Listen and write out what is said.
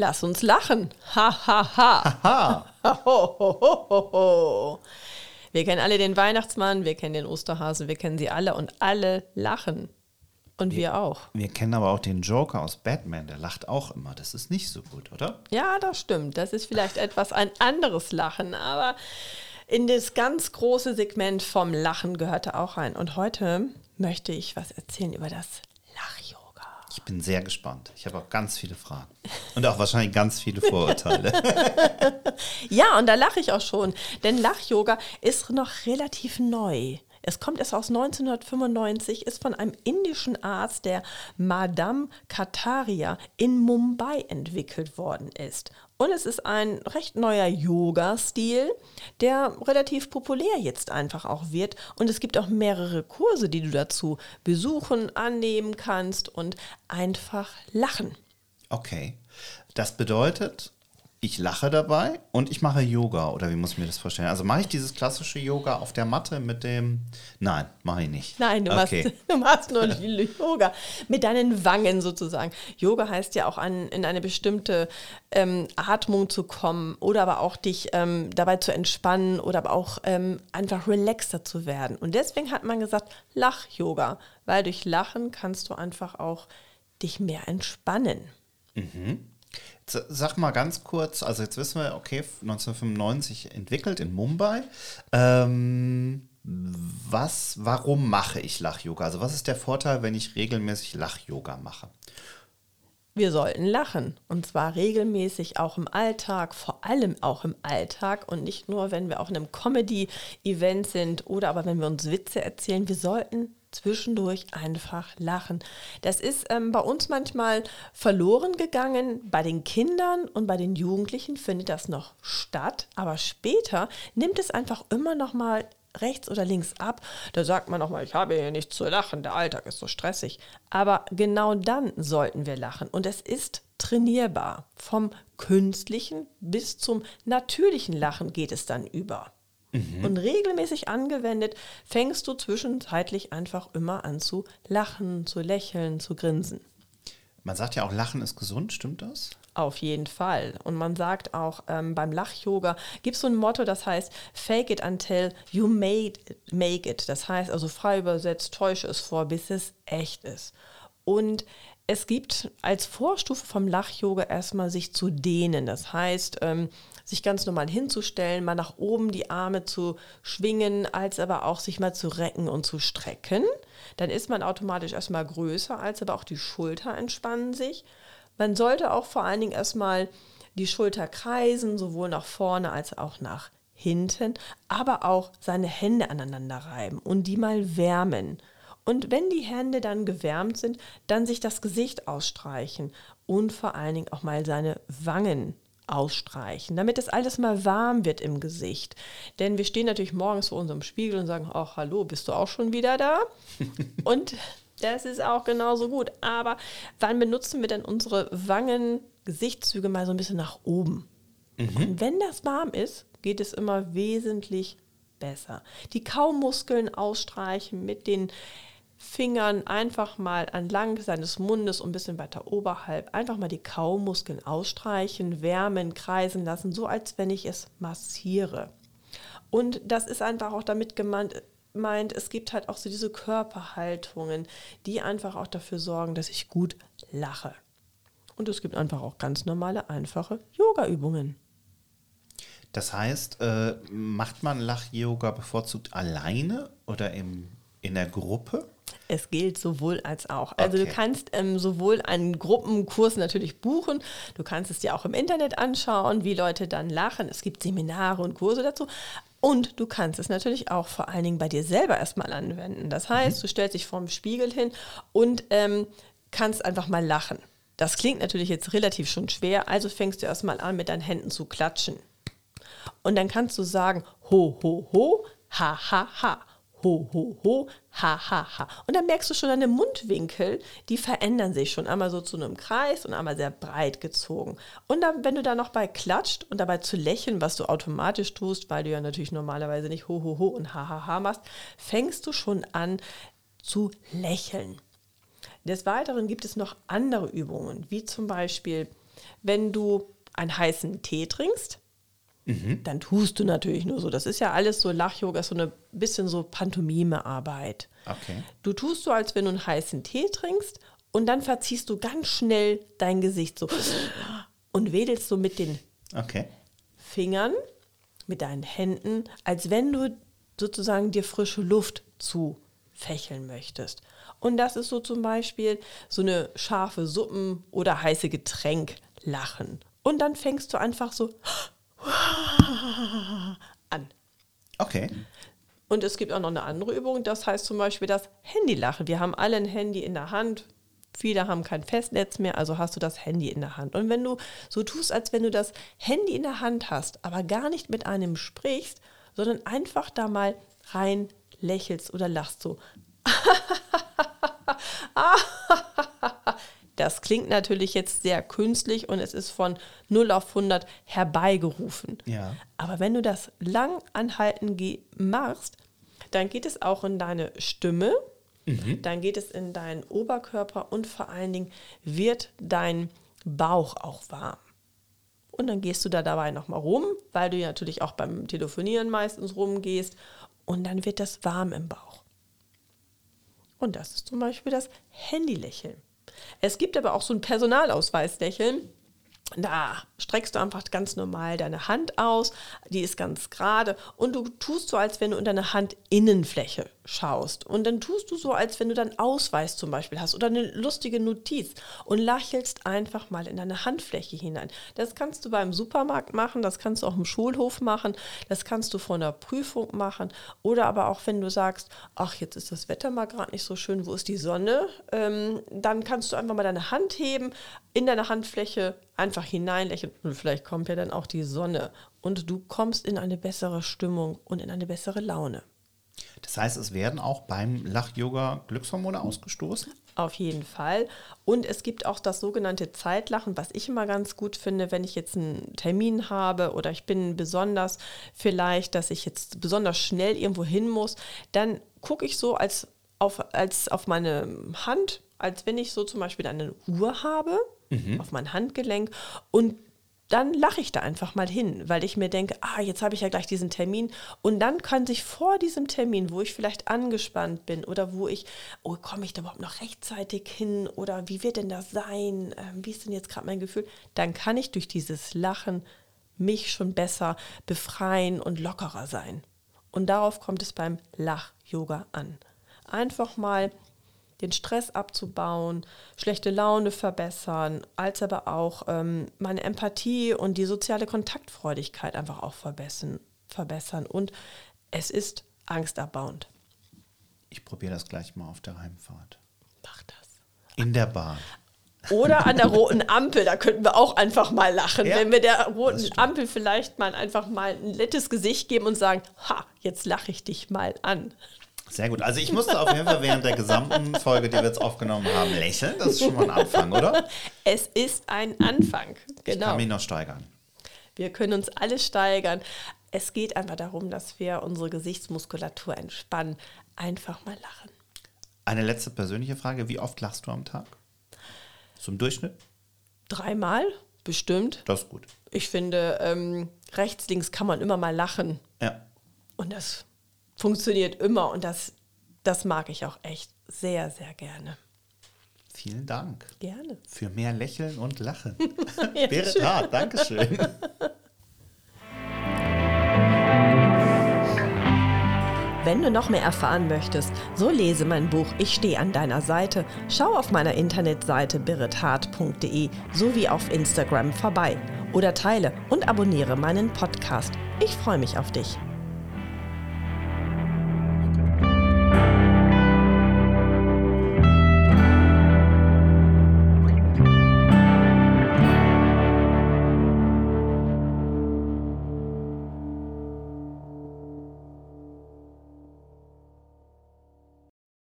Lass uns lachen. Ha, ha, ha. ho, ho, ho, ho, ho. Wir kennen alle den Weihnachtsmann, wir kennen den Osterhasen, wir kennen sie alle und alle lachen. Und wir, wir, auch. Wir kennen aber auch den Joker aus Batman, der lacht auch immer. Das ist nicht so gut, oder? Ja, das stimmt. Das ist vielleicht etwas ein anderes Lachen, aber in das ganz große Segment vom Lachen gehörte auch rein. Und heute möchte ich was erzählen über das Lachjo. Ich bin sehr gespannt. Ich habe auch ganz viele Fragen. Und auch wahrscheinlich ganz viele Vorurteile. ja, und da lache ich auch schon. Denn Lach-Yoga ist noch relativ neu. Es kommt erst aus 1995, ist von einem indischen Arzt, der Madame Kataria in Mumbai entwickelt worden ist. Und es ist ein recht neuer Yoga-Stil, der relativ populär jetzt einfach auch wird. Und es gibt auch mehrere Kurse, die du dazu besuchen, annehmen kannst und einfach lachen. Okay. Das bedeutet, ich lache dabei und ich mache Yoga oder wie muss ich mir das vorstellen? Also mache ich dieses klassische Yoga auf der Matte mit dem. Nein, mache ich nicht. Nein, du, okay. machst, du machst nur Yoga mit deinen Wangen sozusagen. Yoga heißt ja auch an, in eine bestimmte ähm, Atmung zu kommen oder aber auch dich ähm, dabei zu entspannen oder aber auch ähm, einfach relaxter zu werden. Und deswegen hat man gesagt, Lach-Yoga, weil durch Lachen kannst du einfach auch dich mehr entspannen. Mhm. Sag mal ganz kurz, also jetzt wissen wir, okay, 1995 entwickelt in Mumbai. Ähm, was, warum mache ich Lach-Yoga? Also was ist der Vorteil, wenn ich regelmäßig Lach-Yoga mache? Wir sollten lachen und zwar regelmäßig auch im Alltag, vor allem auch im Alltag und nicht nur, wenn wir auf einem Comedy-Event sind oder aber wenn wir uns Witze erzählen. Wir sollten zwischendurch einfach lachen. Das ist ähm, bei uns manchmal verloren gegangen. Bei den Kindern und bei den Jugendlichen findet das noch statt, aber später nimmt es einfach immer noch mal rechts oder links ab. Da sagt man auch mal, ich habe hier nichts zu lachen, der Alltag ist so stressig. Aber genau dann sollten wir lachen und es ist trainierbar. Vom künstlichen bis zum natürlichen Lachen geht es dann über. Mhm. Und regelmäßig angewendet, fängst du zwischenzeitlich einfach immer an zu lachen, zu lächeln, zu grinsen. Man sagt ja auch, Lachen ist gesund, stimmt das? Auf jeden Fall. Und man sagt auch, ähm, beim Lach-Yoga gibt es so ein Motto, das heißt, fake it until you made it, make it. Das heißt also frei übersetzt, täusche es vor, bis es echt ist. Und es gibt als Vorstufe vom Lach-Yoga erstmal sich zu dehnen. Das heißt, ähm, sich ganz normal hinzustellen, mal nach oben die Arme zu schwingen, als aber auch sich mal zu recken und zu strecken. Dann ist man automatisch erstmal größer, als aber auch die Schulter entspannen sich. Man sollte auch vor allen Dingen erstmal die Schulter kreisen, sowohl nach vorne als auch nach hinten, aber auch seine Hände aneinander reiben und die mal wärmen. Und wenn die Hände dann gewärmt sind, dann sich das Gesicht ausstreichen und vor allen Dingen auch mal seine Wangen ausstreichen, damit es alles mal warm wird im Gesicht. Denn wir stehen natürlich morgens vor unserem Spiegel und sagen, ach hallo, bist du auch schon wieder da? und das ist auch genauso gut. Aber wann benutzen wir denn unsere Wangen, Gesichtszüge mal so ein bisschen nach oben? Mhm. Und wenn das warm ist, geht es immer wesentlich besser. Die Kaumuskeln ausstreichen mit den Fingern einfach mal entlang seines Mundes und ein bisschen weiter oberhalb einfach mal die Kaumuskeln ausstreichen, wärmen, kreisen lassen, so als wenn ich es massiere. Und das ist einfach auch damit gemeint, meint, es gibt halt auch so diese Körperhaltungen, die einfach auch dafür sorgen, dass ich gut lache. Und es gibt einfach auch ganz normale, einfache Yoga-Übungen. Das heißt, äh, macht man Lach-Yoga bevorzugt alleine oder im, in der Gruppe? Es gilt sowohl als auch. Also okay. du kannst ähm, sowohl einen Gruppenkurs natürlich buchen, du kannst es dir auch im Internet anschauen, wie Leute dann lachen. Es gibt Seminare und Kurse dazu. Und du kannst es natürlich auch vor allen Dingen bei dir selber erstmal anwenden. Das heißt, mhm. du stellst dich vorm Spiegel hin und ähm, kannst einfach mal lachen. Das klingt natürlich jetzt relativ schon schwer, also fängst du erstmal an, mit deinen Händen zu klatschen. Und dann kannst du sagen, ho, ho, ho, ha, ha, ha. Ho, ho, ho, ha, ha, ha. Und dann merkst du schon deine Mundwinkel, die verändern sich schon einmal so zu einem Kreis und einmal sehr breit gezogen. Und dann, wenn du da noch bei klatscht und dabei zu lächeln, was du automatisch tust, weil du ja natürlich normalerweise nicht ho, ho, ho und ha, ha, ha machst, fängst du schon an zu lächeln. Des Weiteren gibt es noch andere Übungen, wie zum Beispiel, wenn du einen heißen Tee trinkst, mhm. dann tust du natürlich nur so. Das ist ja alles so Lach-Yoga, so ein bisschen so Pantomime-Arbeit. Okay. Du tust so, als wenn du einen heißen Tee trinkst und dann verziehst du ganz schnell dein Gesicht so und wedelst so mit den okay. Fingern, mit deinen Händen, als wenn du sozusagen dir frische Luft zufächeln möchtest. Und das ist so zum Beispiel so eine scharfe Suppen- oder heiße Getränk lachen. Und dann fängst du einfach so an. Okay. Und es gibt auch noch eine andere Übung, das heißt zum Beispiel das Handylachen. Wir haben alle ein Handy in der Hand. Viele haben kein Festnetz mehr, also hast du das Handy in der Hand. Und wenn du so tust, als wenn du das Handy in der Hand hast, aber gar nicht mit einem sprichst, sondern einfach da mal rein lächelst oder lachst so. Das klingt natürlich jetzt sehr künstlich und es ist von 0 auf 100 herbeigerufen. Ja. Aber wenn du das lang anhalten machst, dann geht es auch in deine Stimme, mhm. dann geht es in deinen Oberkörper und vor allen Dingen wird dein Bauch auch warm. Und dann gehst du da dabei nochmal rum, weil du ja natürlich auch beim Telefonieren meistens rumgehst. Und dann wird das warm im Bauch. Und das ist zum Beispiel das Handylächeln. Es gibt aber auch so ein Personalausweislächeln. Da streckst du einfach ganz normal deine Hand aus, die ist ganz gerade und du tust so, als wenn du in deine Handinnenfläche schaust. Und dann tust du so, als wenn du deinen Ausweis zum Beispiel hast oder eine lustige Notiz und lächelst einfach mal in deine Handfläche hinein. Das kannst du beim Supermarkt machen, das kannst du auch im Schulhof machen, das kannst du vor einer Prüfung machen oder aber auch wenn du sagst, ach, jetzt ist das Wetter mal gerade nicht so schön, wo ist die Sonne? Ähm, dann kannst du einfach mal deine Hand heben, in deine Handfläche einfach hineinlächeln und vielleicht kommt ja dann auch die Sonne und du kommst in eine bessere Stimmung und in eine bessere Laune. Das heißt, es werden auch beim Lach-Yoga Glückshormone ausgestoßen? Auf jeden Fall. Und es gibt auch das sogenannte Zeitlachen, was ich immer ganz gut finde, wenn ich jetzt einen Termin habe oder ich bin besonders vielleicht, dass ich jetzt besonders schnell irgendwo hin muss, dann gucke ich so als auf, als auf meine Hand, als wenn ich so zum Beispiel eine Uhr habe, mhm. auf mein Handgelenk und dann lache ich da einfach mal hin, weil ich mir denke, ah, jetzt habe ich ja gleich diesen Termin. Und dann kann sich vor diesem Termin, wo ich vielleicht angespannt bin oder wo ich, oh, komme ich da überhaupt noch rechtzeitig hin oder wie wird denn das sein? Ähm, wie ist denn jetzt gerade mein Gefühl? Dann kann ich durch dieses Lachen mich schon besser befreien und lockerer sein. Und darauf kommt es beim Lach-Yoga an. Einfach mal den Stress abzubauen, schlechte Laune verbessern, als aber auch ähm, meine Empathie und die soziale Kontaktfreudigkeit einfach auch verbessern. verbessern. Und es ist angstabbauend. Ich probiere das gleich mal auf der Heimfahrt. Mach das. In der Bahn. Oder an der roten Ampel, da könnten wir auch einfach mal lachen, ja, wenn wir der roten Ampel vielleicht mal einfach mal ein nettes Gesicht geben und sagen, ha, jetzt lache ich dich mal an. Sehr gut. Also ich musste auf jeden Fall während der gesamten Folge, die wir jetzt aufgenommen haben, lächeln. Das ist schon mal ein Anfang, oder? Es ist ein Anfang. Genau. Ich kann mich noch steigern. Wir können uns alle steigern. Es geht einfach darum, dass wir unsere Gesichtsmuskulatur entspannen. Einfach mal lachen. Eine letzte persönliche Frage. Wie oft lachst du am Tag? Zum Durchschnitt? Dreimal, bestimmt. Das ist gut. Ich finde, ähm, rechts, links kann man immer mal lachen. Ja. Und das funktioniert immer und das, das mag ich auch echt sehr, sehr gerne. Vielen Dank. Gerne. Für mehr Lächeln und Lachen. ja, Berit Hart, Dankeschön. Wenn du noch mehr erfahren möchtest, so lese mein Buch Ich stehe an deiner Seite. Schau auf meiner Internetseite birithart.de sowie auf Instagram vorbei oder teile und abonniere meinen Podcast. Ich freue mich auf dich.